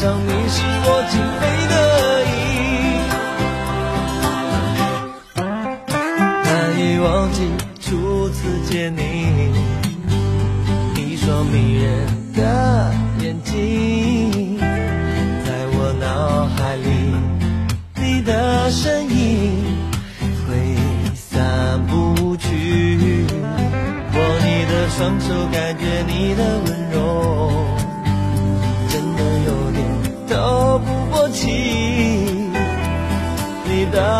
爱上你是我情非得已，难以忘记初次见你，一双迷人的眼睛，在我脑海里，你的身影挥散不去。握你的双手，感觉你的温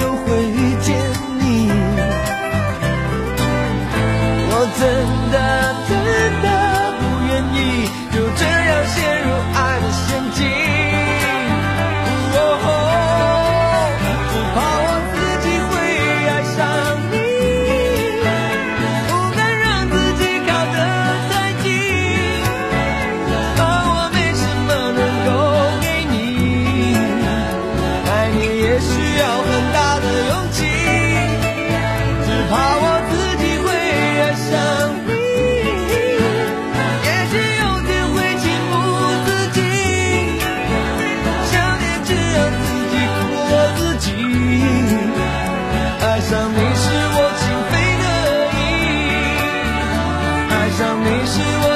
又会遇见。你是我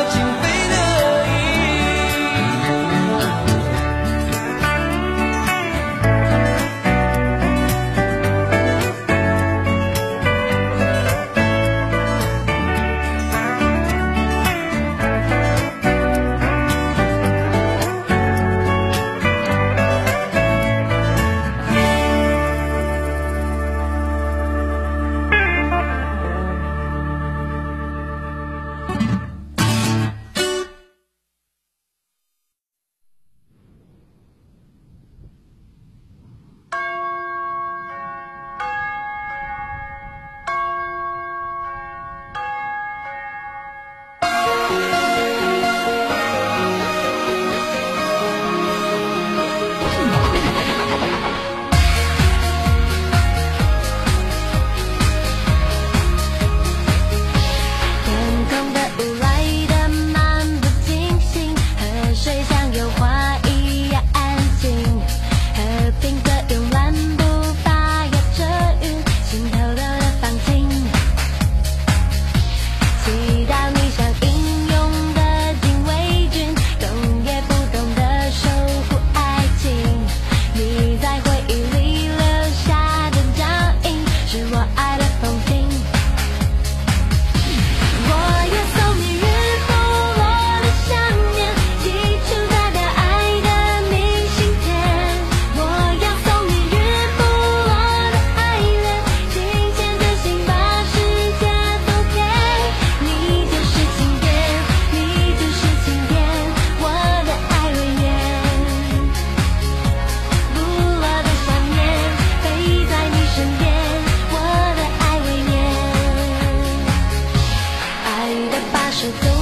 should go